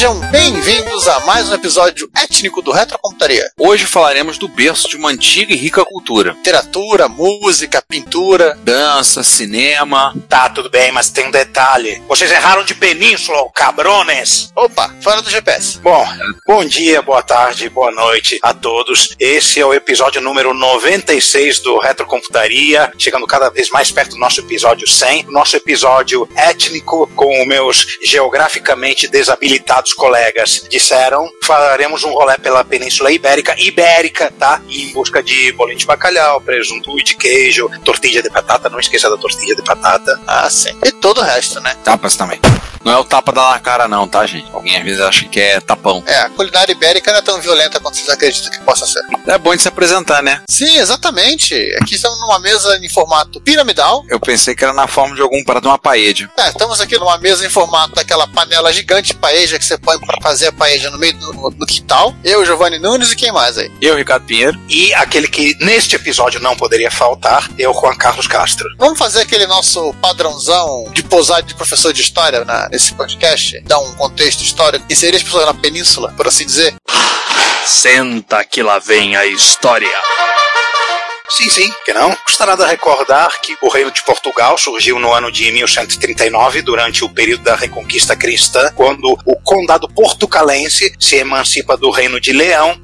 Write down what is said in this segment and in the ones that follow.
Sejam bem-vindos a mais um episódio étnico do Retrocomputaria. Hoje falaremos do berço de uma antiga e rica cultura. Literatura, música, pintura. Dança, cinema. Tá, tudo bem, mas tem um detalhe. Vocês erraram de península, cabrones. Opa, fora do GPS. Bom, bom dia, boa tarde, boa noite a todos. Esse é o episódio número 96 do Retrocomputaria, chegando cada vez mais perto do nosso episódio 100, o nosso episódio étnico com meus geograficamente desabilitados colegas disseram, faremos um rolê pela Península Ibérica, Ibérica, tá? Em busca de bolinho de bacalhau, presunto e de queijo, tortilha de batata, não esqueça da tortilha de batata. Ah, sim. E todo o resto, né? Tapas também. Não é o tapa da na cara, não, tá, gente? Alguém às vezes acha que é tapão. É, a culinária ibérica não é tão violenta quanto vocês acreditam que possa ser. É bom de se apresentar, né? Sim, exatamente. Aqui estamos numa mesa em formato piramidal. Eu pensei que era na forma de algum prato, uma paella. É, estamos aqui numa mesa em formato daquela panela gigante paeja que você põe pra fazer a paeja no meio do no quintal. Eu, Giovanni Nunes e quem mais aí? Eu, Ricardo Pinheiro. E aquele que neste episódio não poderia faltar o Juan Carlos Castro. Vamos fazer aquele nosso padrãozão de posar de professor de história na, nesse podcast? Dar um contexto histórico. Inserir as pessoas na península, por assim dizer. Senta que lá vem a história. Sim, sim, que não? Custa nada recordar que o Reino de Portugal surgiu no ano de 1139, durante o período da Reconquista Cristã, quando o Condado Portucalense se emancipa do Reino de Leão.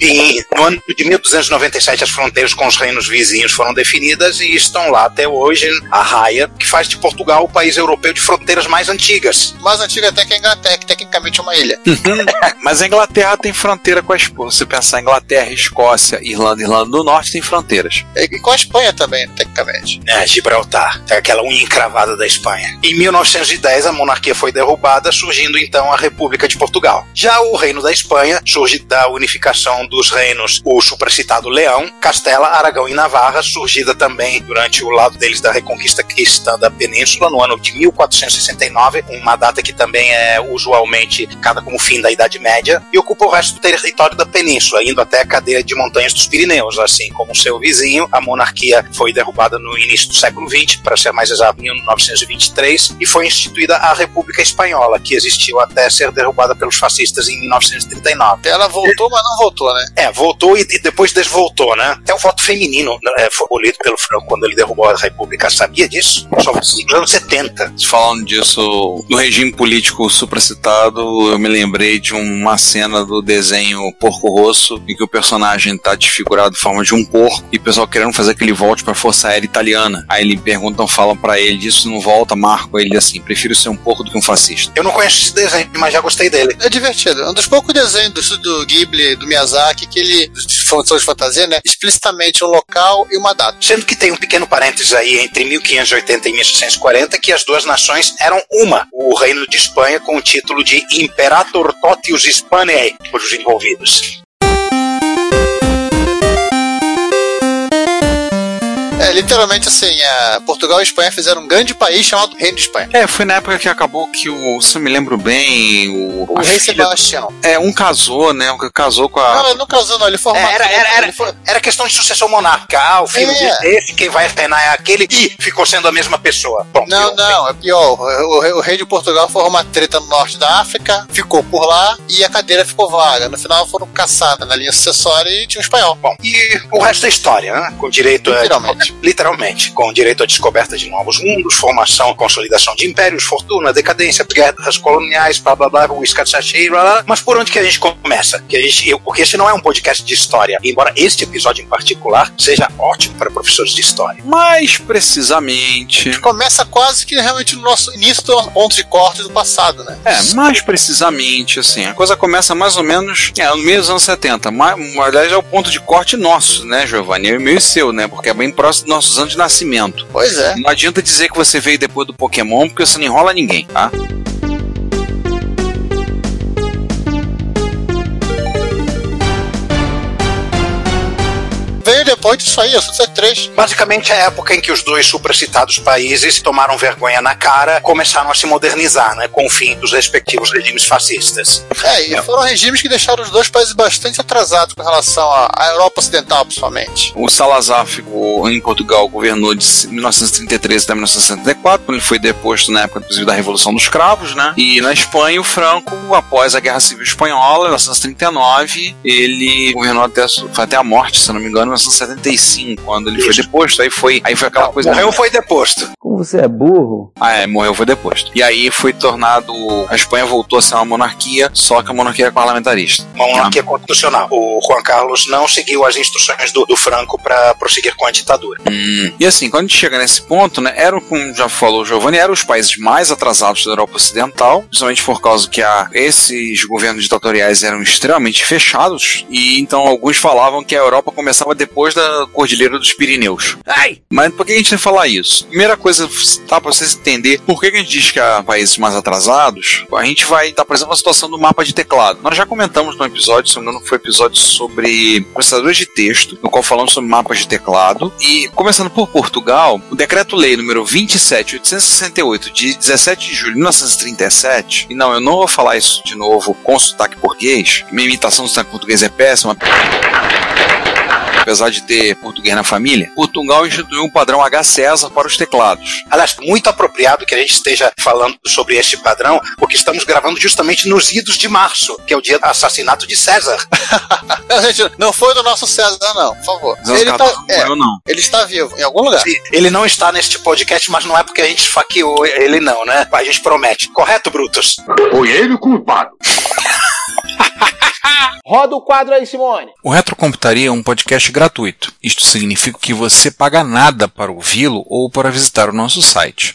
E no ano de 1297 as fronteiras com os reinos vizinhos foram definidas e estão lá até hoje a raia, que faz de Portugal o país europeu de fronteiras mais antigas. Mais antiga até que a Inglaterra, que tecnicamente é uma ilha. Mas a Inglaterra tem fronteira com a Espanha. Se pensar em Inglaterra, Escócia, Irlanda, Irlanda do Norte, tem fronteiras. E com a Espanha também, tecnicamente. É, Gibraltar, é aquela unha encravada da Espanha. Em 1910 a monarquia foi derrubada, surgindo então a República de Portugal. Já o Reino da Espanha surge da unificação dos reinos, o supracitado Leão, Castela, Aragão e Navarra, surgida também durante o lado deles da reconquista cristã da península, no ano de 1469, uma data que também é usualmente cada como fim da Idade Média, e ocupa o resto do território da península, indo até a cadeia de montanhas dos Pirineus, assim como seu vizinho. A monarquia foi derrubada no início do século XX, para ser mais exato, em 1923, e foi instituída a República Espanhola, que existiu até ser derrubada pelos fascistas em 1939. Ela voltou, mas não voltou, né? É, voltou e, e depois desvoltou, né? Até o voto feminino é, foi abolido pelo Franco quando ele derrubou a República. Sabia disso? Só nos anos 70. Falando disso, do regime político supracitado, eu me lembrei de uma cena do desenho Porco Rosso, em que o personagem tá desfigurado de forma de um porco, e o pessoal querendo fazer aquele volte pra Força Aérea Italiana. Aí ele perguntam, falam para ele, disso não volta, Marco. Ele assim, prefiro ser um porco do que um fascista. Eu não conheço esse desenho, mas já gostei dele. É divertido. É um dos poucos desenhos do estúdio Ghibli, do Miyazaki, que ele, função de fantasia, né? Explicitamente um local e uma data. Sendo que tem um pequeno parênteses aí entre 1580 e 1640 que as duas nações eram uma. O reino de Espanha com o título de Imperator Totius Hispaniae por os envolvidos. É, literalmente assim, a Portugal e Espanha fizeram um grande país chamado Reino de Espanha. É, foi na época que acabou que o, se eu me lembro bem, o, O a rei filha- Sebastião. É, um casou, né? Um casou com a. Não, ele não casou, não, ele formou. É, era, era, era, era questão de sucessão monarcal, o filho É. desse, quem vai reinar é aquele, e ficou sendo a mesma pessoa. Bom, Não, eu- não, é pior. O, o rei- de Portugal foi uma treta no norte da África, ficou por lá e a cadeira ficou vaga. No final foram caçadas na linha sucessória e tinha um espanhol. Bom, e o resto é história, né? Com direito a Literalmente. Literalmente, com direito à descoberta de novos mundos, formação, consolidação de impérios, fortuna, decadência, guerras coloniais, blá blá blá, o sachê, blá, blá. Mas por onde que a gente começa? Que a gente, eu, porque esse não é um podcast de história, embora este episódio em particular seja ótimo para professores de história. Mais precisamente. Começa quase que realmente no nosso início do ponto de corte do passado, né? É, mais precisamente, assim, a coisa começa mais ou menos é, no meio dos anos 70. Mas, aliás, é o ponto de corte nosso, né, Giovanni? É meio seu, né? Porque é bem próximo dos nossos anos de nascimento. Pois é. Não adianta dizer que você veio depois do Pokémon, porque você não enrola ninguém, tá? Depois disso aí, 63. Basicamente é a época em que os dois supracitados países tomaram vergonha na cara, começaram a se modernizar, né, com o fim dos respectivos regimes fascistas. É, e foram regimes que deixaram os dois países bastante atrasados com relação à Europa Ocidental, principalmente. O Salazar ficou em Portugal, governou de 1933 até 1964, quando ele foi deposto na época, inclusive, da Revolução dos Cravos, né? E na Espanha, o Franco, após a Guerra Civil Espanhola, em 1939, ele governou até, até a morte, se não me engano, em 1975, quando ele foi deposto. Aí foi, aí foi aquela coisa. Morreu foi deposto. Como você é burro. Ah, é, morreu, foi deposto. E aí foi tornado. A Espanha voltou a ser uma monarquia, só que a monarquia era parlamentarista. Uma monarquia constitucional. O Juan Carlos não seguiu as instruções do, do Franco para prosseguir com a ditadura. Hum. E assim, quando a gente chega nesse ponto, né, eram, como já falou o Giovanni, eram os países mais atrasados da Europa Ocidental, principalmente por causa que a, esses governos ditatoriais eram extremamente fechados, e então alguns falavam que a Europa começava depois da Cordilheira dos Pirineus. Ai! Mas por que a gente vai falar isso? Primeira coisa, tá, pra vocês entenderem por que que a gente diz que há países mais atrasados, a gente vai estar, por exemplo, a situação do mapa de teclado. Nós já comentamos no episódio, se não me engano, foi episódio sobre processadores de texto, no qual falamos sobre mapas de teclado. E começando por Portugal, o decreto-lei número 27868 de 17 de julho de 1937, e não, eu não vou falar isso de novo com sotaque português, minha imitação do sotaque português é péssima. Apesar de ter português na família, Portugal instituiu um padrão H César para os teclados. Aliás, muito apropriado que a gente esteja falando sobre este padrão, porque estamos gravando justamente nos idos de março, que é o dia do assassinato de César. Não, gente, não foi do nosso César, não, por favor. Zé Ele, tá, não é, não. ele está vivo, em algum lugar. Ele não está neste podcast, mas não é porque a gente esfaqueou ele, não, né? A gente promete. Correto, Brutus? Foi ele o culpado. Roda o quadro aí, Simone. O Retrocomputaria é um podcast gratuito. Isto significa que você paga nada para ouvi-lo ou para visitar o nosso site.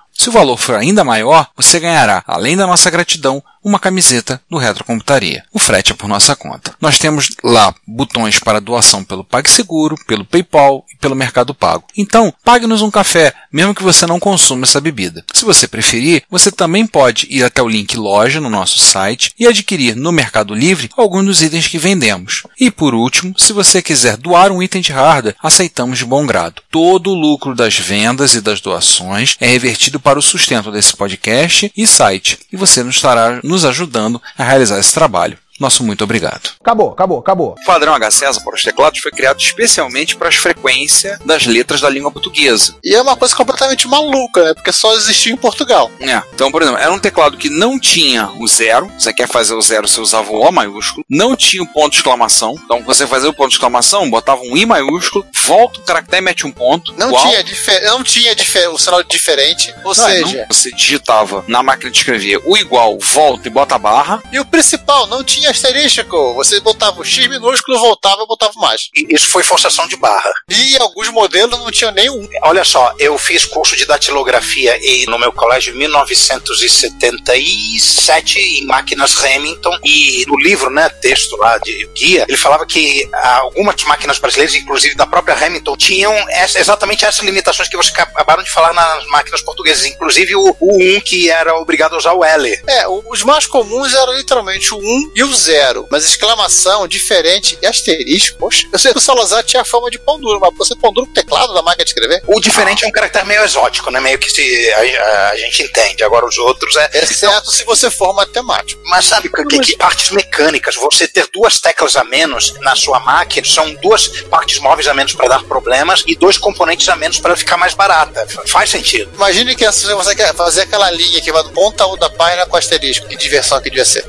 Se o valor for ainda maior, você ganhará, além da nossa gratidão, uma camiseta do Retrocomputaria. O frete é por nossa conta. Nós temos lá botões para doação pelo PagSeguro, pelo PayPal e pelo Mercado Pago. Então, pague-nos um café, mesmo que você não consuma essa bebida. Se você preferir, você também pode ir até o link loja no nosso site e adquirir no Mercado Livre alguns dos itens que vendemos. E por último, se você quiser doar um item de hardware, aceitamos de bom grado. Todo o lucro das vendas e das doações é revertido para o sustento desse podcast e site, e você nos estará nos ajudando a realizar esse trabalho. Nosso muito obrigado. Acabou, acabou, acabou. O padrão H César para os teclados foi criado especialmente para as frequências das letras da língua portuguesa. E é uma coisa completamente maluca, né? Porque só existia em Portugal. É. Então, por exemplo, era um teclado que não tinha o zero. Você quer fazer o zero, você usava o O maiúsculo. Não tinha o ponto de exclamação. Então, você fazia o ponto de exclamação, botava um I maiúsculo, volta o caractere e mete um ponto. Não igual. tinha, não tinha o sinal diferente. Ou Não, seja, não. você digitava na máquina de escrever o igual, volta e bota a barra. e o principal, não tinha asterístico. Você botava o X minúsculo, voltava e botava mais. E Isso foi forçação de barra. E alguns modelos não tinham nenhum. Olha só, eu fiz curso de datilografia e no meu colégio em 1977 em máquinas Remington e no livro, né, texto lá de guia, ele falava que algumas máquinas brasileiras, inclusive da própria Remington, tinham essa- exatamente essas limitações que vocês acabaram de falar nas máquinas portuguesas, inclusive o, o 1 que era obrigado a usar o L. É, os mais comuns eram literalmente o 1 e o zero, mas exclamação, diferente e asterisco. Poxa, eu sei que o Salazar tinha fama de pão duro, mas você pão duro com teclado da máquina de escrever? O diferente é um caractere meio exótico, né? Meio que se a, a- a gente entende. Agora os outros é. Exceto se você for matemático. Mas sabe que, que, que partes mecânicas? Você ter duas teclas a menos na sua máquina são duas partes móveis a menos para dar problemas e dois componentes a menos para ficar mais barata. Fa- Faz sentido. Imagine que você quer fazer aquela linha que vai do ponta a um da página com asterisco. Que diversão que devia ser.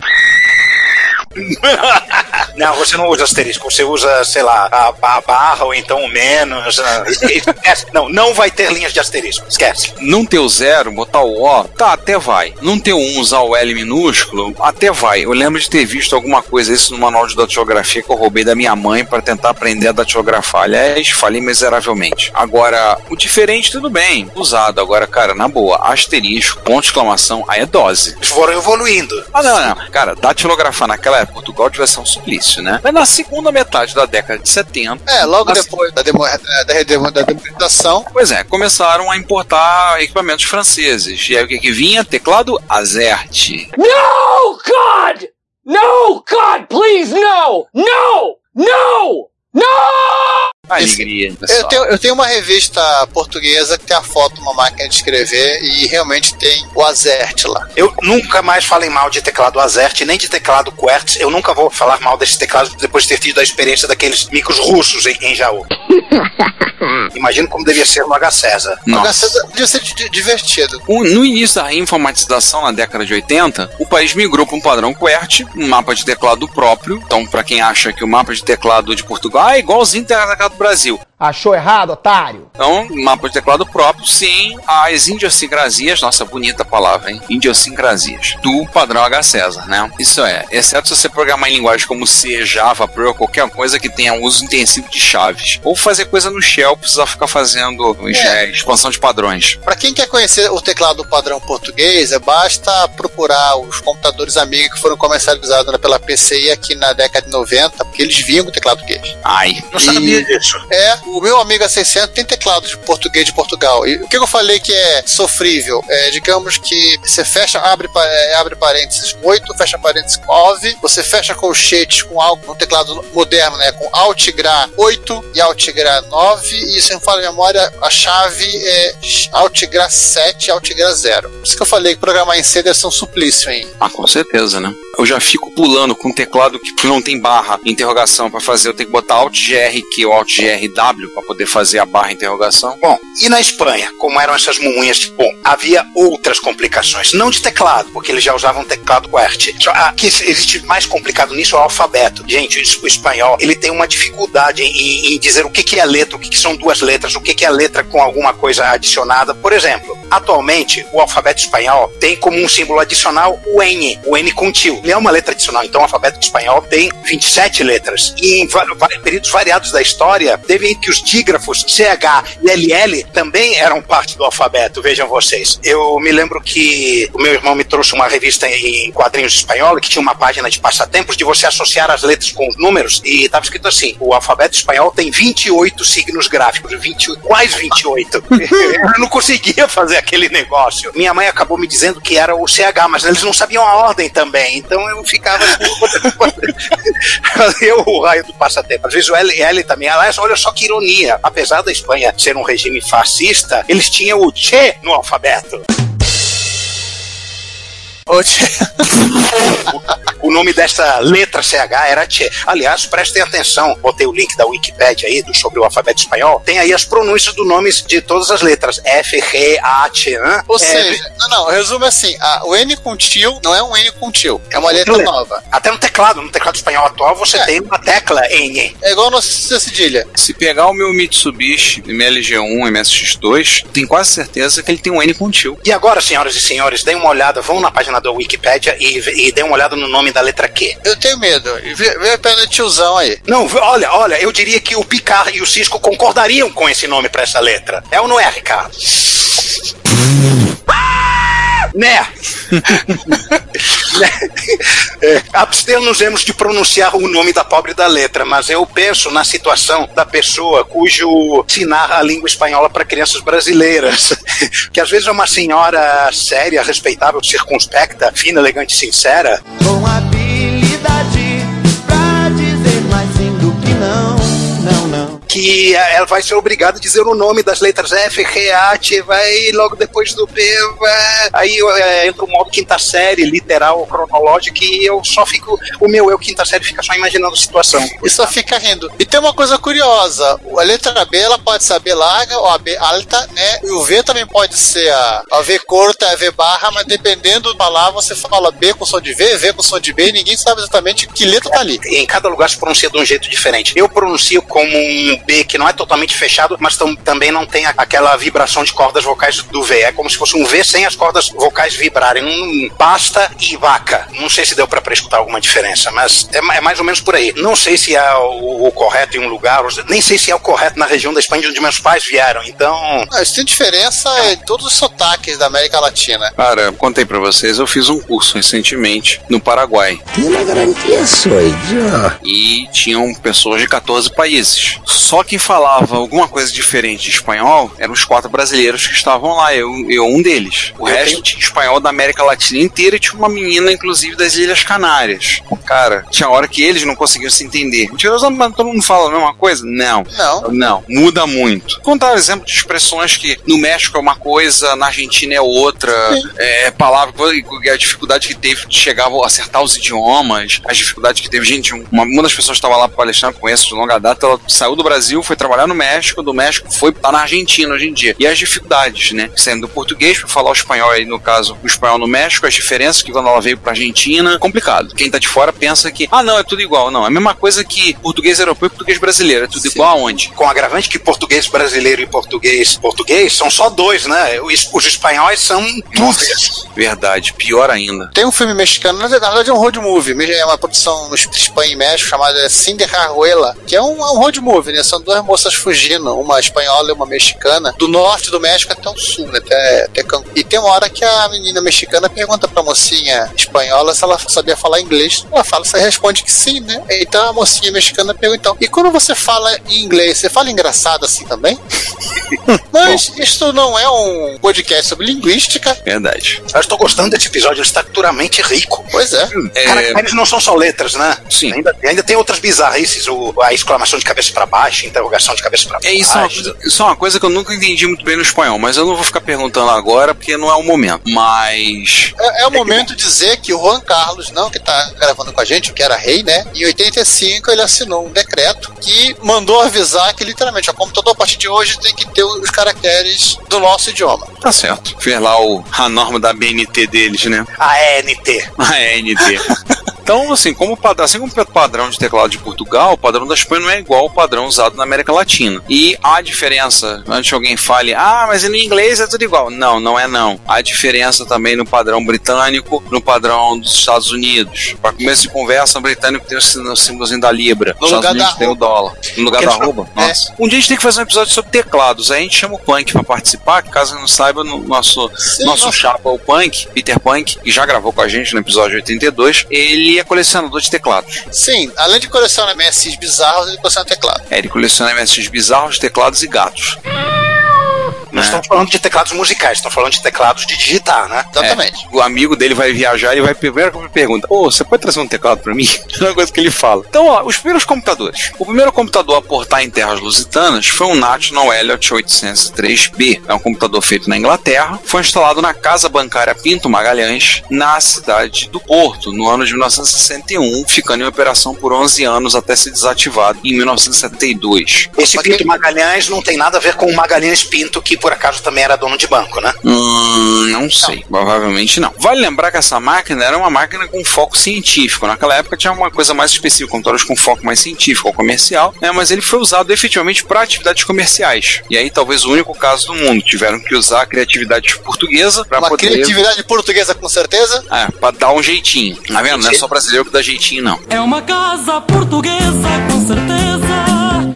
Não, você não usa asterisco, você usa, sei lá, a, a barra ou então o menos. Esquece. Não, não vai ter linhas de asterisco. Esquece. Não ter o zero, botar o O, tá, até vai. Não ter o um, usar o L minúsculo, até vai. Eu lembro de ter visto alguma coisa isso no manual de datilografia que eu roubei da minha mãe para tentar aprender a datilografar. Aliás, falei miseravelmente. Agora, o diferente, tudo bem, usado. Agora, cara, na boa, asterisco, ponto de exclamação, aí é dose. Eles foram evoluindo. Ah, não, não. Cara, datilografar naquela época, Portugal devia ser um suplício, né? Mas na segunda metade da década de 70, É, logo depois da, demo, da, redemo- da democratização, Pois é, começaram a importar equipamentos franceses. E aí o que, que vinha? Teclado Azert. No, God! No, God, please, no! No! No! No! Alegria, eu tenho, eu tenho uma revista portuguesa que tem a foto de uma máquina de escrever e realmente tem o Azert lá. Eu nunca mais falei mal de teclado Azert, nem de teclado Quertz. Eu nunca vou falar mal desse teclado depois de ter tido a experiência daqueles micros russos em, em Jaú. Imagino como devia ser no H César. O Nossa. H devia ser di- divertido. O- No início da informatização, na década de 80, o país migrou para um padrão QWERTY, um mapa de teclado próprio. Então, para quem acha que o mapa de teclado de Portugal é igualzinho ao teclado do Brasil. Achou errado, otário? Então, mapa de teclado próprio, sim, as idiosincrasias, nossa bonita palavra, hein? Idiosincrasias, do padrão H César, né? Isso é, exceto se você programar em linguagem como C, Java, Perl, qualquer coisa que tenha uso intensivo de chaves. Ou fazer coisa no shell, precisar ficar fazendo É. é, expansão de padrões. Para quem quer conhecer o teclado padrão português, é basta procurar os computadores amigos que foram comercializados né, pela PCI aqui na década de 90, porque eles vinham com teclado português. Ai, Não sabia disso. É, o meu Amiga 600 tem teclado de português de Portugal. E o que eu falei que é sofrível? É, digamos que você fecha, abre, é, abre parênteses 8, fecha parênteses 9, você fecha colchetes com algo, um teclado moderno, né? Com Alt Gra 8 e Alt Gra 9, e se não fala a memória, a chave é Alt Gra 7 e Alt Gra 0. Por isso que eu falei que programar em C deve ser um suplício, hein? Ah, com certeza, né? Eu já fico pulando com um teclado que não tem barra interrogação pra fazer. Eu tenho que botar Alt GRQ ou Alt GRW pra poder fazer a barra interrogação. Bom, e na Espanha, como eram essas mumunhas? Bom, havia outras complicações, não de teclado, porque eles já usavam teclado QWERTY. Só, ah, que existe mais complicado nisso é o alfabeto. Gente, o, o espanhol, ele tem uma dificuldade em, em dizer o que, que é letra, o que, que são duas letras, o que, que é letra com alguma coisa adicionada. Por exemplo, atualmente, o alfabeto espanhol tem como um símbolo adicional o N, o N com tio. Ele é uma letra adicional, então o alfabeto espanhol tem 27 letras. E em períodos variados da história, teve que os dígrafos CH e LL também eram parte do alfabeto, vejam vocês. Eu me lembro que o meu irmão me trouxe uma revista em quadrinhos espanhol que tinha uma página de passatempos de você associar as letras com os números e estava escrito assim: o alfabeto espanhol tem 28 signos gráficos. 28, quais 28? eu não conseguia fazer aquele negócio. Minha mãe acabou me dizendo que era o CH, mas eles não sabiam a ordem também. Então eu ficava fazer o raio do passatempo. Às vezes o L, L também. Aliás, olha só que ironia. Apesar da Espanha ser um regime fascista, eles tinham o Che no alfabeto. O nome dessa letra CH era Che. Aliás, prestem atenção, botei o link da Wikipedia aí do, sobre o alfabeto espanhol. Tem aí as pronúncias do nomes de todas as letras: F, R, A, T, N. Ou É, seja, não, não, resumo é assim: a- o N com tio não é um N com tio, é uma letra letra. nova. Até no teclado, no teclado espanhol atual, você É. tem uma tecla N. É igual nossa cedilha. Se pegar o meu Mitsubishi MLG1 MSX2, tenho quase certeza que ele tem um N com tio. E agora, senhoras e senhores, deem uma olhada, vão na página da Wikipedia e, e deem uma olhada no nome da letra Q. Eu tenho medo. Vê, vê a pena tiozão aí. Não, olha, olha, eu diria que o Picard e o Cisco concordariam com esse nome pra essa letra. É ou não é, Ricardo? Né? Né? É, Abster-nos-emos de pronunciar o nome da pobre da letra, mas eu penso na situação da pessoa cujo se narra a língua espanhola para crianças brasileiras, que às vezes é uma senhora séria, respeitável, circunspecta, fina, elegante e sincera, Com que ela vai ser obrigada a dizer o nome das letras F, R, A, T, vai logo depois do B, vai. aí é, entra o modo quinta série, literal, cronológico, e eu só fico, o meu eu quinta série fica só imaginando a situação. E só fica rindo. E tem uma coisa curiosa: a letra B ela pode ser a B larga ou a B alta, né? E o V também pode ser a, a V curta, a V barra, mas dependendo da palavra, você fala B com som de V, V com som de B, e ninguém sabe exatamente que letra tá ali. Em cada lugar se pronuncia de um jeito diferente. Eu pronuncio como um B que não é totalmente fechado, mas tam- também não tem a- aquela vibração de cordas vocais do V. É como se fosse um V sem as cordas vocais vibrarem. Um pasta e vaca. Não sei se deu pra prescutar alguma diferença, mas é, é mais ou menos por aí. Não sei se é o, o correto em um lugar, nem sei se é o correto na região da Espanha de onde meus pais vieram. Então, Ah, isso tem diferença em todos os sotaques da América Latina. Cara, contei pra vocês, eu fiz um curso recentemente no Paraguai. E tinham pessoas de 14 países. Só quem falava alguma coisa diferente de espanhol eram os quatro brasileiros que estavam lá, eu, eu um deles. O Eu resto tenho- tinha espanhol da América Latina inteira e tinha uma menina, inclusive, das Ilhas Canárias. Cara, tinha hora que eles não conseguiam se entender. Mentiroso, todo mundo fala a mesma coisa? Não. Não. Não, muda muito. Contar um exemplo de expressões que no México é uma coisa, na Argentina é outra. É, palavra, e a dificuldade que teve de chegar a acertar os idiomas, as dificuldades que teve. Gente, uma, uma das pessoas que estava lá palestrando, conheço de longa data, ela saiu do Brasil, foi trabalhar no México, do México foi tá na Argentina hoje em dia. E as dificuldades, né? Sendo do português para falar o espanhol aí, no caso, o espanhol no México, as diferenças que quando ela veio pra Argentina, complicado. Quem tá de fora pensa que, ah, não, é tudo igual. Não, é a mesma coisa que português europeu e português brasileiro. É tudo igual aonde? com agravante que português brasileiro e português português são só dois, né? Os, os espanhóis são dúvidas. Verdade, pior ainda. Tem um filme mexicano, na verdade é um road movie, é uma produção no Espanha e México chamada Cinderella, que é um, é um road movie, né? São duas moças fugindo, uma espanhola e uma mexicana, do norte do México até o sul, né? Até, até Cancún. E tem uma hora que a menina mexicana pergunta pra mocinha espanhola se ela sabia falar inglês. Ela fala, você responde que sim, né? Então a mocinha mexicana pergunta, então, e quando você fala em inglês, você fala engraçado assim também? Mas isso não é um podcast sobre linguística. Verdade. Eu estou gostando desse episódio, ele está puramente rico. Pois é. É, Caracteres não são só letras, né? Sim. Ainda, ainda tem outras bizarrices, o, a exclamação de cabeça para baixo, a interrogação de cabeça para baixo. é isso, é uma coisa, isso é uma coisa que eu nunca entendi muito bem no espanhol, mas eu não vou ficar perguntando agora porque não é o momento. Mas. É, é o momento de dizer que o Juan Carlos, não que tá gravando com a gente, o que era rei, né? Em 85 ele assinou um decreto que mandou avisar que literalmente o computador a partir de hoje tem que ter os caracteres do nosso idioma. Tá certo. Fez lá o, a norma da BNT deles, né? A ENT. A ANT. Então, assim, como padrão, assim como o padrão de teclado de Portugal, o padrão da Espanha não é igual ao padrão usado na América Latina. E há diferença, antes que alguém fale, ah, mas no inglês é tudo igual. Não, não é não. Há diferença também no padrão britânico, no padrão dos Estados Unidos. Para começo de conversa, o britânico tem o símbolozinho da Libra. No Estados Unidos da tem o dólar. No lugar Que da arroba? é. Nossa. Um dia a gente tem que fazer um episódio sobre teclados. Aí a gente chama o Punk para participar, caso não saiba, no nosso Sim, nosso nossa. chapa, o Punk, Peter Punk, que já gravou com a gente no episódio 82, ele é colecionador de teclados. Sim, além de colecionar MSIs bizarros, ele coleciona teclado. É, ele coleciona MSX bizarros, teclados e gatos. Não né? estamos falando de teclados musicais, estamos falando de teclados de digitar, né? Exatamente. O amigo dele vai viajar e vai primeiro que pergunta: Ô, você pode trazer um teclado pra mim? É uma coisa que ele fala. Então, ó, os primeiros computadores. O primeiro computador a portar em terras lusitanas foi um National Elliott 803B. É um computador feito na Inglaterra. Foi instalado na casa bancária Pinto Magalhães, na cidade do Porto, no ano de 1961, ficando em operação por 11 anos até ser desativado em 1972. Esse Pinto Magalhães não tem nada a ver com o Magalhães Pinto, que por acaso também era dono de banco, né? Hum, não sei, provavelmente não. Vale lembrar que essa máquina era uma máquina com foco científico. Naquela época tinha uma coisa mais específica, computadores com foco mais científico ou comercial, né, mas ele foi usado efetivamente para atividades comerciais. E aí talvez o único caso do mundo. Tiveram que usar a criatividade portuguesa para Uma poder. criatividade portuguesa com certeza. É, pra dar um jeitinho. Tá vendo? Não é só brasileiro que dá jeitinho, não. É uma casa portuguesa, com certeza.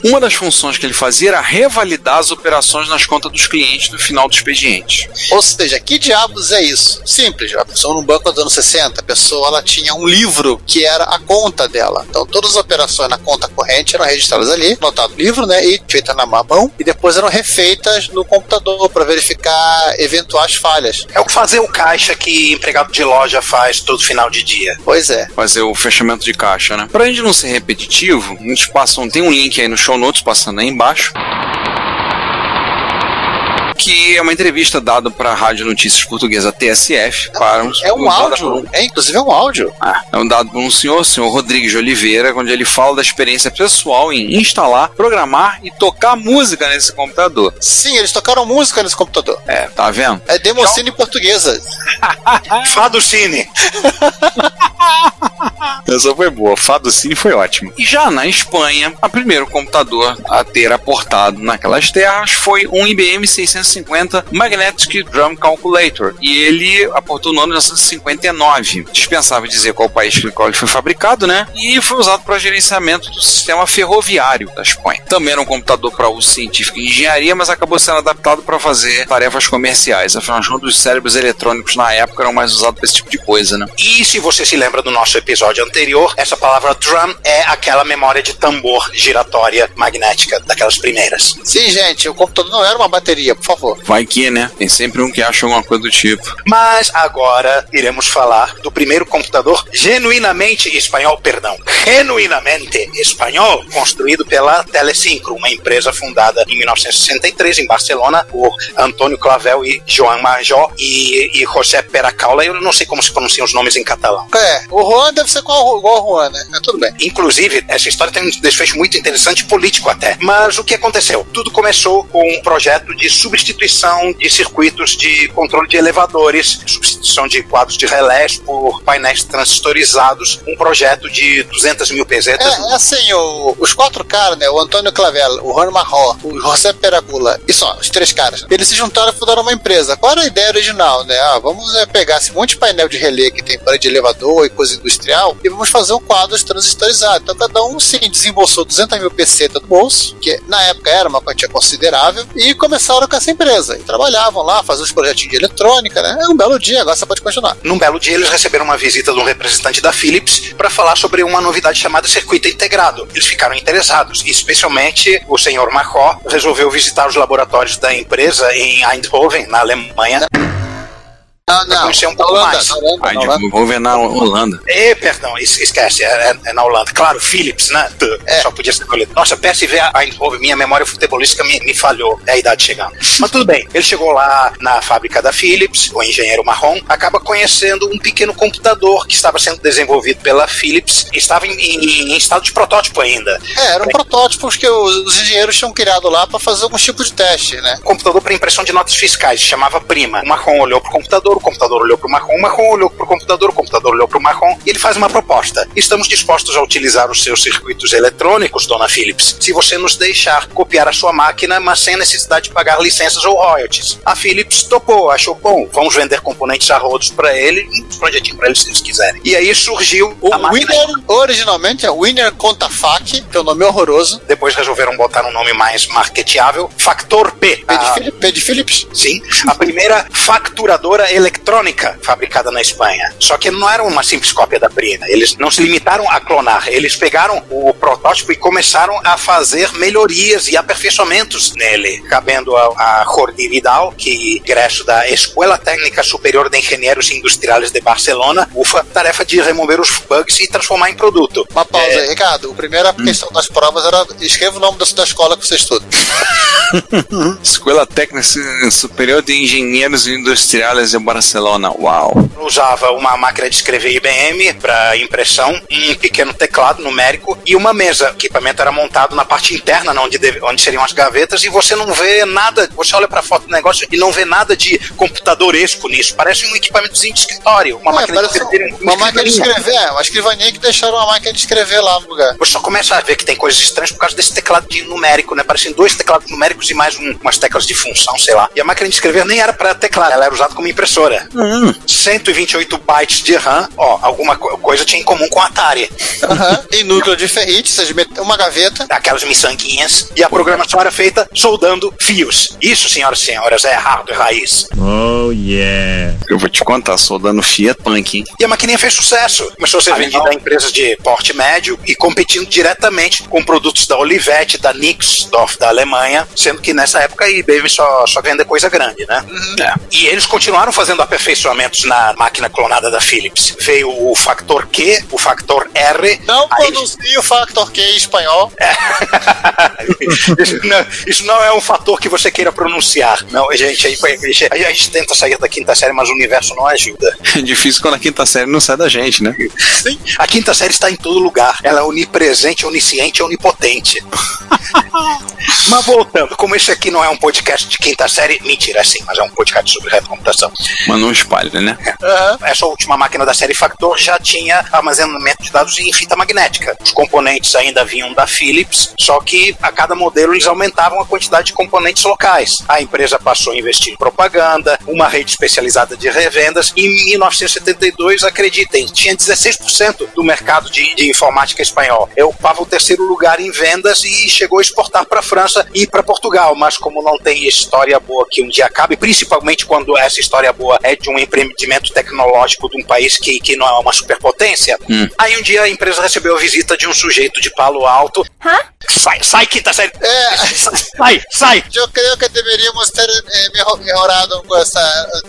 Uma das funções que ele fazia era revalidar as operações nas contas dos clientes no final do expediente. Ou seja, que diabos é isso? Simples, a pessoa no banco dos anos 60, a pessoa ela tinha um livro que era a conta dela. Então todas as operações na conta corrente eram registradas ali, anotado no livro, né, e feitas na mão, e depois eram refeitas no computador para verificar eventuais falhas. É o fazer o caixa que empregado de loja faz todo final de dia. Pois é. fazer o fechamento de caixa, né? Pra gente não ser repetitivo, a gente passa um, tem um link aí no show notes passando aí embaixo que é uma entrevista dada para a Rádio Notícias Portuguesa TSF. Para um, É um áudio. por um- É, inclusive é um áudio. ah, é um dado por um senhor, o senhor Rodrigues de Oliveira, onde ele fala da experiência pessoal em instalar, programar e tocar música nesse computador. Sim, eles tocaram música nesse computador. É, tá vendo? É Democine portuguesa. Fado Cine. Essa foi boa. Fado Cine foi ótimo. E já na Espanha, o primeiro computador a ter aportado naquelas terras foi um IBM 650 Magnetic Drum Calculator. E ele aportou no ano de 1959. Dispensável dizer qual país qual ele foi fabricado, né? E foi usado para gerenciamento do sistema ferroviário da Espanha. Também era um computador para uso científico e engenharia, mas acabou sendo adaptado para fazer tarefas comerciais. Afinal de contas, os cérebros eletrônicos na época eram mais usados para esse tipo de coisa, né? E se você se lembra do nosso episódio anterior, essa palavra drum é aquela memória de tambor giratória magnética daquelas primeiras. Sim, gente, o computador não era uma bateria, por favor. Vai que, né? Tem sempre um que acha alguma coisa do tipo. Mas agora iremos falar do primeiro computador genuinamente espanhol, perdão, genuinamente espanhol, construído pela Telesincro, uma empresa fundada em 1963 em Barcelona por Antônio Clavel e Joan Majó e, e José Peracaula. Eu não sei como se pronunciam os nomes em catalão. É, o Juan deve ser igual, igual ao Juan, né? Mas tudo bem. Inclusive, essa história tem um desfecho muito interessante, político até. Mas o que aconteceu? Tudo começou com um projeto de substituição de circuitos de controle de elevadores, substituição de quadros de relés por painéis transistorizados, um projeto de 200 mil pesetas. É, assim, o- os quatro caras, né? O Antônio Clavel, o Juan Marró, o José Peragula, e só, os três caras. Eles se juntaram e fundaram uma empresa. Qual era a ideia original, né? Ah, vamos é, pegar esse monte de painel de relé que tem parede de elevador e coisa industrial e vamos fazer um quadro transistorizado. Então cada um, sim, desembolsou 200 mil pesetas do bolso, que na época era uma quantia considerável, e começaram com essa empresa. E trabalhavam lá, faziam os projetinhos de eletrônica, né? É um belo dia, agora você pode continuar. Num belo dia, eles receberam uma visita de um representante da Philips para falar sobre uma novidade chamada circuito integrado. Eles ficaram interessados, especialmente o senhor Marcó resolveu visitar os laboratórios da empresa em Eindhoven, na Alemanha. Não, não. conhecer um Na pouco Holanda, mais. na Holanda, Ai, na Holanda. vou ver na Holanda. E, perdão, es- esquece, é, é- é na Holanda. Claro, Philips, né? É. Só podia ser escolhido. Nossa, PSV Eindhoven, minha memória futebolística me, me falhou. É a idade chegando. Mas tudo bem. Ele chegou lá na fábrica da Philips, o engenheiro marrom, acaba conhecendo um pequeno computador que estava sendo desenvolvido pela Philips. Estava em, em- em estado de protótipo ainda. É, eram protótipos que os, os engenheiros tinham criado lá para fazer alguns tipos de teste, né? computador para impressão de notas fiscais, chamava Prima. O Marrom olhou pro computador, o computador olhou pro Marrom, o Marrom olhou pro computador, o computador olhou pro Marrom e ele faz uma proposta. Estamos dispostos a utilizar os seus circuitos eletrônicos, dona Philips, se você nos deixar copiar a sua máquina, mas sem necessidade de pagar licenças ou royalties. A Philips topou, achou bom, vamos vender componentes a rodos para ele, um projetinho para eles se eles quiserem. E aí surgiu O a máquina. Winner, originalmente, é Winner Contafac, que é um nome horroroso. Depois resolveram botar um nome mais marketeável, Factor P. P de, A- Philip- P de Philips. Sim, a primeira facturadora eletrônica fabricada na Espanha. Só que não era uma simples cópia da Prima. Eles não se limitaram a clonar, eles pegaram o protótipo e começaram a fazer melhorias e aperfeiçoamentos nele, cabendo a, a Jordi Vidal, que ingresso da Escola Técnica Superior de Engenheiros Industriais de Barcelona, ufa, tarefa de remover os bugs e transformar em produto. Uma pausa aí, Ricardo. A primeira questão das provas era escreva o nome da, da escola que você estuda. Escola Técnica Superior de Engenheiros Industriais de Barcelona. Uau. usava uma máquina de escrever IBM para impressão, um pequeno teclado numérico e uma mesa. O equipamento era montado na parte interna, né, onde, deve- onde seriam as gavetas, e você não vê nada. Você olha para a foto do negócio e não vê nada de computadoresco nisso. Parece um equipamentozinho de escritório, uma É, máquina de escrever. um- uma máquina de escrever, é, uma escrivaninha que deixaram uma máquina de escrever lá no lugar. Você só começa a ver que tem coisas estranhas por causa desse teclado de numérico, né? Parecem dois teclados numéricos e mais um- umas teclas de função, sei lá. E a máquina de escrever nem era para teclado, ela era usada como impressora. 128 bytes de RAM, ó, alguma co- coisa tinha em comum com a Atari. Aham. Em núcleo de ferrite, vocês metem uma gaveta. Aquelas miçanguinhas. E a programação era feita soldando fios. Isso, senhoras e senhores, é hardware raiz. Eu vou te contar, soldando Fiat Punk, hein? E a maquininha fez sucesso. Começou a ser vendida a empresas de porte médio e competindo diretamente com produtos da Olivetti, da Nixdorf, da Alemanha, sendo que nessa época a IBM só, só vende coisa grande, né? É. E eles continuaram fazendo fazendo aperfeiçoamentos na máquina clonada da Philips. Veio o factor Q, o factor R. Não aí- pronuncie o Factor Q em espanhol. isso, não, isso não é um fator que você queira pronunciar. Não, gente, aí a gente, a gente tenta sair da quinta série, mas o universo não ajuda. É difícil quando a quinta série não sai da gente, né? Sim. A quinta série está em todo lugar. Ela é onipresente, onisciente, onipotente. mas voltando, como esse aqui não é um podcast de quinta série, mentira, é sim, mas é um podcast sobre retrocomputação. Mas não espalha, né? Essa última máquina da série Factor já tinha armazenamento de dados em fita magnética. Os componentes ainda vinham da Philips, só que a cada modelo eles aumentavam a quantidade de componentes locais. A empresa passou a investir em propaganda, uma rede especializada de revendas, e em 1972, acreditem, tinha 16% do mercado de, de informática espanhol. Eu ocupava o terceiro lugar em vendas e chegou a exportar para a França e para Portugal, mas como não tem história boa que um dia acaba, e principalmente quando essa história boa é de um empreendimento tecnológico de um país que, que não é uma superpotência, aí um dia a empresa recebeu a visita de um sujeito de Palo Alto. Sai, sai, quinta série. É, Sai, sai. eu creio que deveríamos ter eh, melhor- melhorado com esse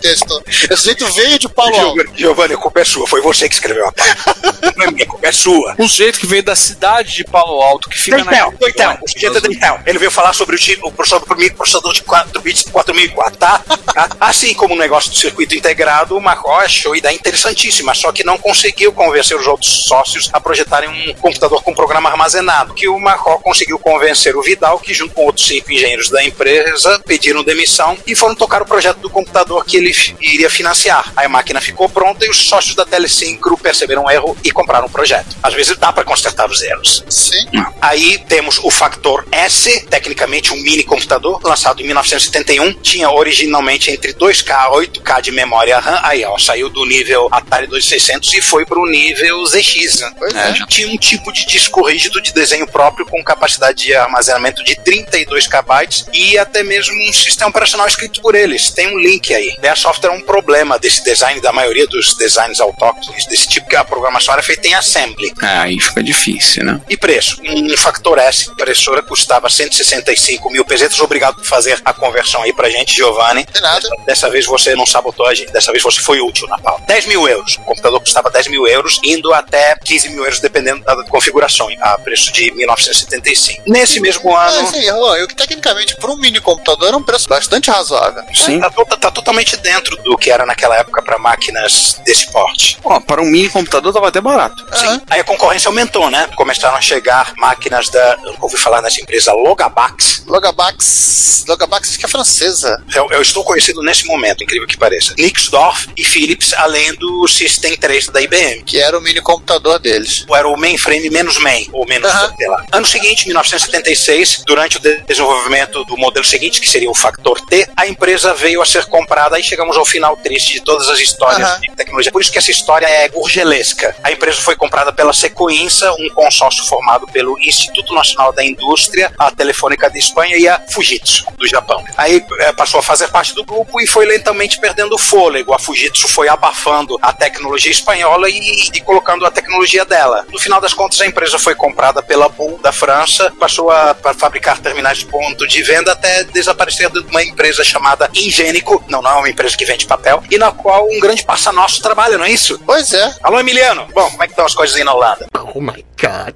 texto. Esse sujeito veio de Paulo Alto. Giovanni, a culpa é sua. Foi você que escreveu a pauta. Não é minha, a culpa é sua. Um sujeito que veio da cidade de Palo Alto, que fica Do na. Intel. O sujeito é. Ele veio falar sobre o, tipo, o processador, o processador de 4 bits 4004, tá? Tá? Assim como o negócio do circuito integrado, o Marco achou ideia interessantíssima, só que não conseguiu convencer os outros sócios a projetarem um computador com programa armazenado. Que o Marco conseguiu convencer o Vidal, que junto com outros cinco engenheiros da empresa pediram demissão e foram tocar o projeto do computador que ele iria financiar. Aí a máquina ficou pronta e os sócios da Telesincro perceberam o erro e compraram o projeto. Às vezes dá para consertar os erros. Sim. Aí temos o Factor S, tecnicamente um mini computador, lançado em 1971. Tinha originalmente entre 2K a 8K de memória RAM. Aí, ó, saiu do nível Atari 2600 e foi pro nível ZX. né? Pois É, é. já- Tinha um tipo de disco rígido de desenho próprio com capacidade de armazenamento de 32 KB e até mesmo um sistema operacional escrito por eles. Tem um link aí. Their Software é um problema desse design, da maioria dos designs autóctones desse tipo, que a programação era feita em assembly. É, aí fica difícil, né? E preço? Um Factor S, impressora custava 165 mil pesetas. Obrigado por fazer a conversão aí pra gente, Giovanni. De nada. Dessa vez você não sabotou a gente, dessa vez você foi útil na pauta. 10 mil euros. O computador custava 10 mil euros, indo até 15 mil euros, dependendo da configuração, a preço de 1975. Nesse mesmo Ah, ano. sim, Juan, eu que tecnicamente, para um mini computador, é um preço bastante razoável. Sim. Tá, to- tá totalmente dentro do que era naquela época para máquinas desse porte. Ó, para um mini computador tava até barato. Sim. Aí a concorrência aumentou, né? Começaram a chegar máquinas da. Eu ouvi falar nessa empresa Logabax. Logabax. Logabax acho que é francesa. Eu, eu estou conhecido nesse momento, incrível que pareça. Nixdorf e Philips, além do System 3 da IBM. Que era o mini computador deles. Era o mainframe menos main, ou menos, Aham. sei lá. Ano seguinte, 1976, durante o desenvolvimento do modelo seguinte, que seria o Factor T, a empresa veio a ser comprada. Aí chegamos ao final triste de todas as histórias de tecnologia. Por isso que essa história é urgelesca. A empresa foi comprada pela Secoinsa, um consórcio formado pelo Instituto Nacional da Indústria, a Telefônica de Espanha e a Fujitsu, do Japão. Aí eh, passou a fazer parte do grupo e foi lentamente perdendo fôlego. A Fujitsu foi abafando a tecnologia espanhola e, e colocando a tecnologia dela. No final das contas, a empresa foi comprada pela Bull da França, passou a, fabricar terminais de ponto de venda até desaparecer de uma empresa chamada Ingênico, não, não é uma empresa que vende papel, e na qual um grande parça nosso trabalha, não é isso? Pois é. Alô, Emiliano. Bom, como é que estão as coisas aí na Holanda?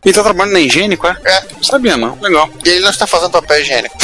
Ele tá trabalhando na higiênico, é? É. Não sabia, não. Legal. E ele não está fazendo papel higiênico.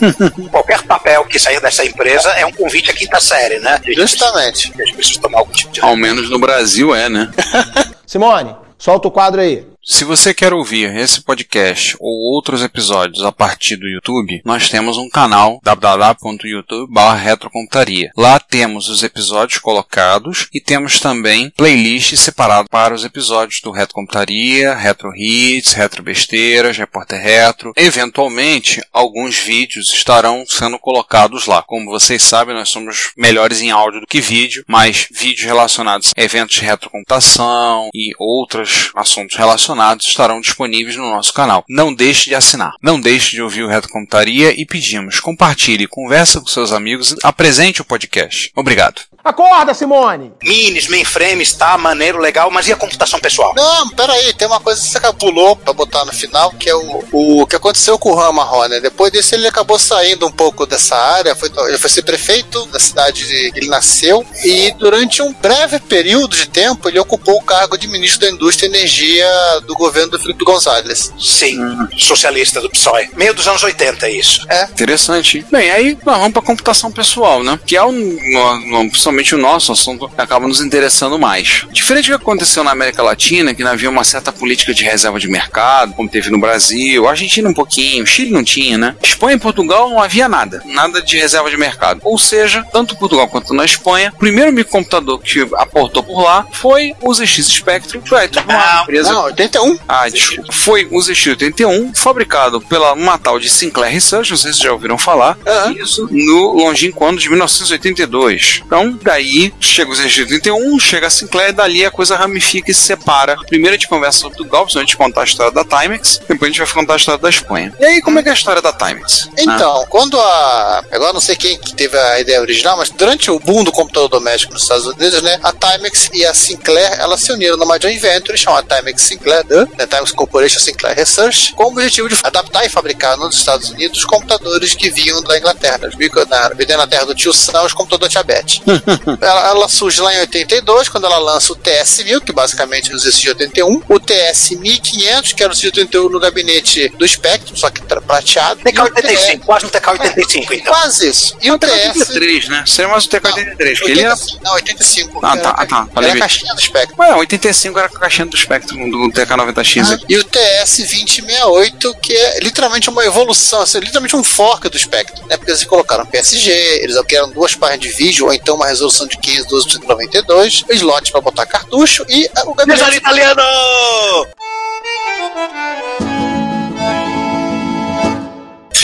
Qualquer papel que sair dessa empresa é um convite à quinta série, né? Justamente. precisa- A gente precisa tomar algum tipo de... Ao menos no Brasil é, né? Simone, solta o quadro aí. Se você quer ouvir esse podcast ou outros episódios a partir do YouTube, nós temos um canal www.youtube.com/retrocomputaria. Lá temos os episódios colocados e temos também playlists separadas para os episódios do Retro Computaria, Retro Hits, Retro Besteiras, Repórter Retro. Eventualmente, alguns vídeos estarão sendo colocados lá. Como vocês sabem, nós somos melhores em áudio do que vídeo, mas vídeos relacionados a eventos de retrocomputação e outros assuntos relacionados estarão disponíveis no nosso canal. Não deixe de assinar. Não deixe de ouvir o Retrocomputaria e pedimos, compartilhe, conversa com seus amigos, apresente o podcast. Obrigado. Acorda, Simone! Minis, mainframes, tá, maneiro, legal, mas e a computação pessoal? Não, peraí, tem uma coisa que você pulou pra botar no final, que é o, o que aconteceu com o Rama né? Depois disso ele acabou saindo um pouco dessa área, foi, ele foi ser prefeito da cidade que ele nasceu, e durante um breve período de tempo ele ocupou o cargo de ministro da Indústria e Energia do governo do Felipe González. Sim, socialista do PSOE. Meio dos anos 80, isso. É. Interessante. Bem, aí nós vamos pra computação pessoal, né? Que é, o, no- principalmente o nosso assunto, que acaba nos interessando mais. Diferente do que aconteceu na América Latina, que havia uma certa política de reserva de mercado, como teve no Brasil, Argentina um pouquinho, Chile não tinha, né? Espanha e Portugal não havia nada, nada de reserva de mercado. Ou seja, tanto Portugal quanto na Espanha, o primeiro microcomputador que aportou por lá foi o ZX Spectrum, feito por uma Não, empresa Não, 81. ah, desculpa. Foi o ZX81, fabricado pela uma tal de Sinclair Research, não sei se já ouviram falar, isso no longínquo ano de 1982. Então, daí chega o ZX81, chega a Sinclair, e dali a coisa ramifica e se separa. Primeiro a gente conversa sobre o Galveston, a gente contar a história da Timex, depois a gente vai contar a história da Espanha. E aí, como é que é a história da Timex? Então, quando a. Agora não sei quem que teve a ideia original, mas durante o boom do computador doméstico nos Estados Unidos, né? A Timex e a Sinclair elas se uniram numa joint venture chamada Timex Sinclair, né, Timex Corporation Sinclair Research, com o objetivo de adaptar e fabricar nos Estados Unidos os computadores que vinham da Inglaterra, os micro, na, na terra do tio Sam, os computadores Tiabete. ela, ela surge lá em 82, quando ela lança o TS-1000, que basicamente é o ZX81, o TS-1500, que era o ZX81 no gabinete do Spectrum, só que prateado. e o TK-85, quase um TK-85, então. Quase isso. E o TS. 83, né? Seria mais o TK83, porque ele era. 85, Não, 85. Ah, tá, Era- ah, tá. Era a caixinha do Spectrum. Ué, 85 era a caixinha do Spectrum do TK90X aqui. E o TS-2068, que é literalmente uma evolução, assim, literalmente um fork do Spectrum, né? Porque eles colocaram PSG, eles criaram duas páginas de vídeo, ou então uma resolução de 512 por 92, slot para botar cartucho e ah, o gabinete. italiano!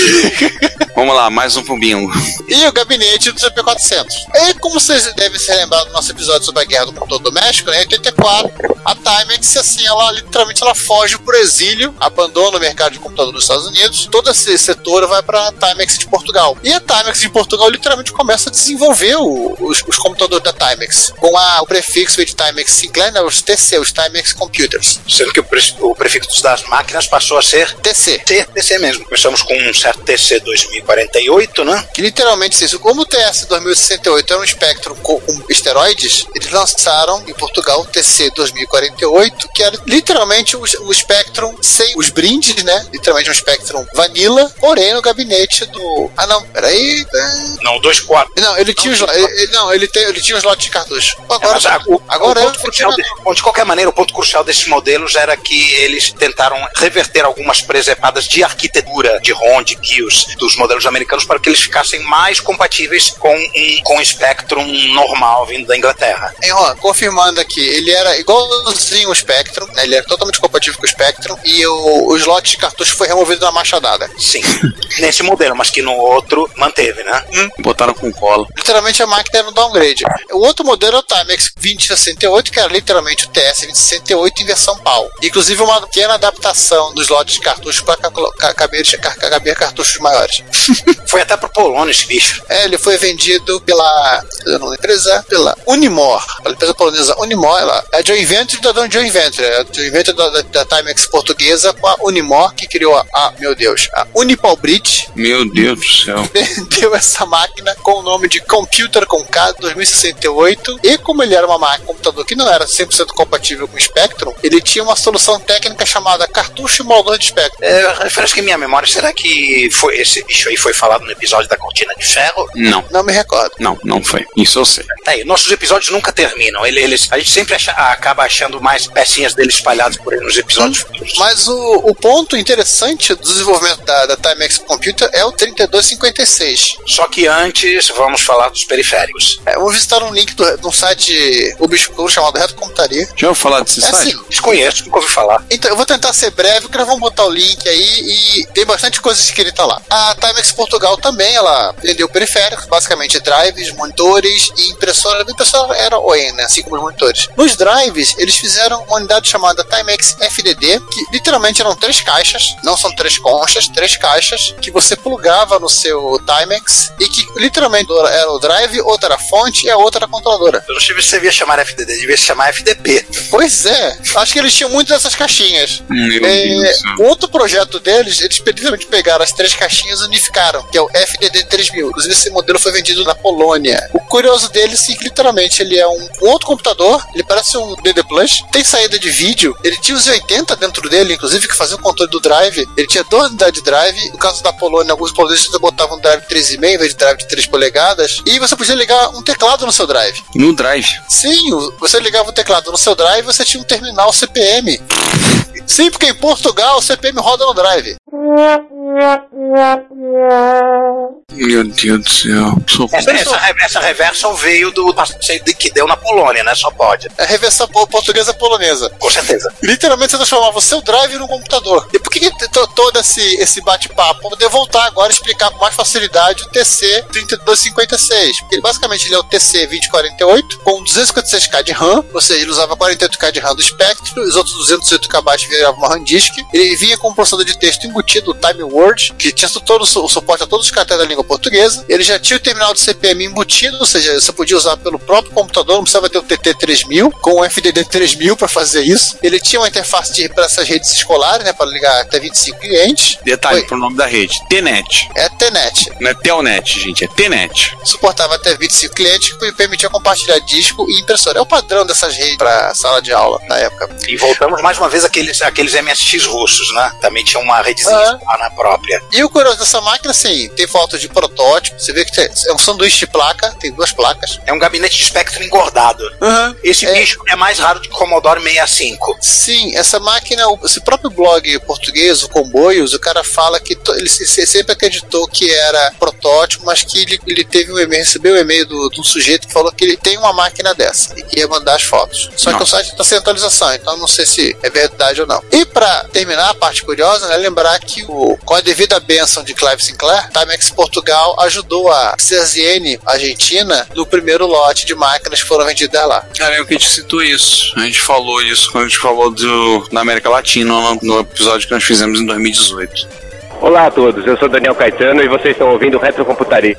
Vamos lá, mais um pro bingo. e o gabinete do CP400. E como vocês devem se lembrar do nosso episódio sobre a guerra do computador doméstico, né, em 84, a Timex, assim, ela literalmente ela foge por exílio, abandona o mercado de computador dos Estados Unidos, todo esse setor vai para a Timex de Portugal. E a Timex de Portugal literalmente começa a desenvolver o- os, os computadores da Timex, com a- o prefixo de Timex Sinclair, né, os TC, os Timex Computers. Sendo que o, pre- o prefixo das máquinas passou a ser TC. T- TC mesmo. Começamos com um certo TC 2048, né? Que literalmente isso, como o TS 2068 era um espectro com, esteroides, eles lançaram em Portugal o TC 2048, que era literalmente o, o Spectrum sem os brindes, né? Literalmente um Spectrum vanilla, porém no gabinete do. Ah não, peraí. é, Não, 24. Não, ele tinha os. Ele, não, ele, tem, ele tinha os lotes de cartucho. Agora, Mas a- o, agora o é ponto crucial de, bom, de qualquer maneira, o ponto crucial desses modelos era que eles tentaram reverter algumas presepadas de arquitetura de ROM, de BIOS dos modelos americanos para que eles ficassem mais compatíveis com um, com o Spectrum normal vindo da Inglaterra. Hein, Juan, confirmando aqui, ele era igualzinho o Spectrum, né? ele era totalmente compatível com o Spectrum, e o, o slot de cartucho foi removido na machadada. Sim, nesse modelo, mas que no outro manteve, né? Botaram com cola. Literalmente a máquina era um downgrade. O outro modelo é o Timex 2068, que era literalmente o TS 2068 em versão PAL. Inclusive uma pequena adaptação dos lotes de cartucho para caber, ca- caber cartuchos maiores. Foi até pro Polônia esse bicho. É, ele foi vendido pela eu não empresa, pela Unimor, pela empresa polonesa Unimor, ela é a joint venture da dona joint venture, é a joint venture da, da, da Timex portuguesa com a Unimor, que criou a, a- meu Deus, a Unipalbridge, Meu Deus do céu. vendeu essa máquina com o nome de Computer com K 2068 e como ele era uma máquina, um computador que não era 100% compatível com o Spectrum, ele tinha uma solução técnica chamada cartucho moldor de Spectrum. É, refresca em minha memória, será que foi esse bicho aí foi falado no episódio da Cortina de Ferro? Não, Não me recordo. não, não foi. Isso eu sei. Tá aí, nossos episódios nunca terminam. Ele- Eles, a gente sempre acha- acaba achando mais pecinhas dele espalhadas por aí nos episódios futuros. Mas o, o ponto interessante do desenvolvimento da, da Timex Computer é o 3256. Só que antes, vamos falar dos periféricos. É, eu vou visitar um link do, de um site obscuro chamado Reto Computaria. Já ouviu falar desse É site? assim, Desconheço, nunca ouvi falar. Então, eu vou tentar ser breve, porque nós vamos botar o link aí e tem bastante coisa escrita ele tá lá. A Timex Portugal também, ela vendeu periféricos, basicamente drives, monitores e impressora. A impressora era OEM, né? Assim como os monitores. Nos drives, eles fizeram uma unidade chamada Timex FDD, que literalmente eram três caixas, não são três conchas, três caixas, que você plugava no seu Timex e que literalmente era o drive, outra era a fonte e a outra era a controladora. Eu não sei se você devia chamar FDD, devia se chamar FDP. Pois é, acho que eles tinham muitas dessas caixinhas. Meu É, Deus outro projeto deles, eles literalmente pegaram as três caixinhas unificaram, que é o FDD 3000. Inclusive, esse modelo foi vendido na Polônia. O curioso dele, sim, que literalmente ele é um, um outro computador, ele parece um DD Plus, tem saída de vídeo, ele tinha os 80 dentro dele, inclusive, que fazia o controle do drive. Ele tinha duas unidades de drive. No caso da Polônia, alguns poloneses botavam um drive 3,5 em vez de drive de 3 polegadas. E você podia ligar um teclado no seu drive. No Drive. Sim, você ligava o teclado no seu drive você tinha um terminal CPM. Sim, porque em Portugal o CPM roda no drive. Meu Deus do céu. Essa, essa, essa reversal veio do passeio de- que deu na Polônia, né? Só pode. É a reversão po- portuguesa polonesa. Com certeza. Literalmente você transformava o seu drive num computador. E por que, que todo esse, esse bate-papo? Pra poder voltar agora e explicar com mais facilidade o TC 3256. Porque basicamente ele é o TC 2048 com 256K de RAM, ou seja, ele usava 48K de RAM do Spectrum, os outros 208 KB viravam uma RAM disk. Ele vinha com um processador de texto embutido, o Time Word, que tinha todo o su- o suporte a todos os caracteres da língua portuguesa. Ele já tinha o terminal de CPM embutido, ou seja, você podia usar pelo próprio computador, não precisava ter o TT3000 com o FDD 3000 para fazer isso. Ele tinha uma interface para essas redes escolares, né, para ligar até 25 clientes. Detalhe Oi. pro nome da rede. Tnet. É TNET. Não é Telnet, gente. É Tnet. Suportava até 25 clientes e permitia compartilhar disco e impressora. É o padrão dessas redes para sala de aula na época. E voltamos mais uma vez àqueles, àqueles MSX russos, né? Também tinha uma redezinha Lá na própria. E o curioso dessa máquina, assim, tem fotos de protótipo. Você vê que tem- é um sanduíche de placa, tem duas placas. É um gabinete de espectro engordado. Esse É. bicho é mais raro do que o Commodore 65. Sim, essa máquina, esse próprio blog português, o Comboios, o cara fala que ele se- se- sempre acreditou que era protótipo, mas que ele, ele teve um e-mail, recebeu um e-mail do- de um sujeito que falou que ele tem uma máquina dessa e que ia mandar as fotos. Só que o site está sem atualização, então não sei se é verdade ou não. E para terminar a parte curiosa, né, lembrar que o, com a devida benção de Clive Sinclair, Timex Portugal ajudou a CSN Argentina no primeiro lote de máquinas que foram vendidas lá. Cara, é o que a gente citou isso. A gente falou isso quando a gente falou do, da América Latina no, no episódio que nós fizemos em 2018. Olá a todos, eu sou Daniel Caetano e vocês estão ouvindo Retrocomputaria.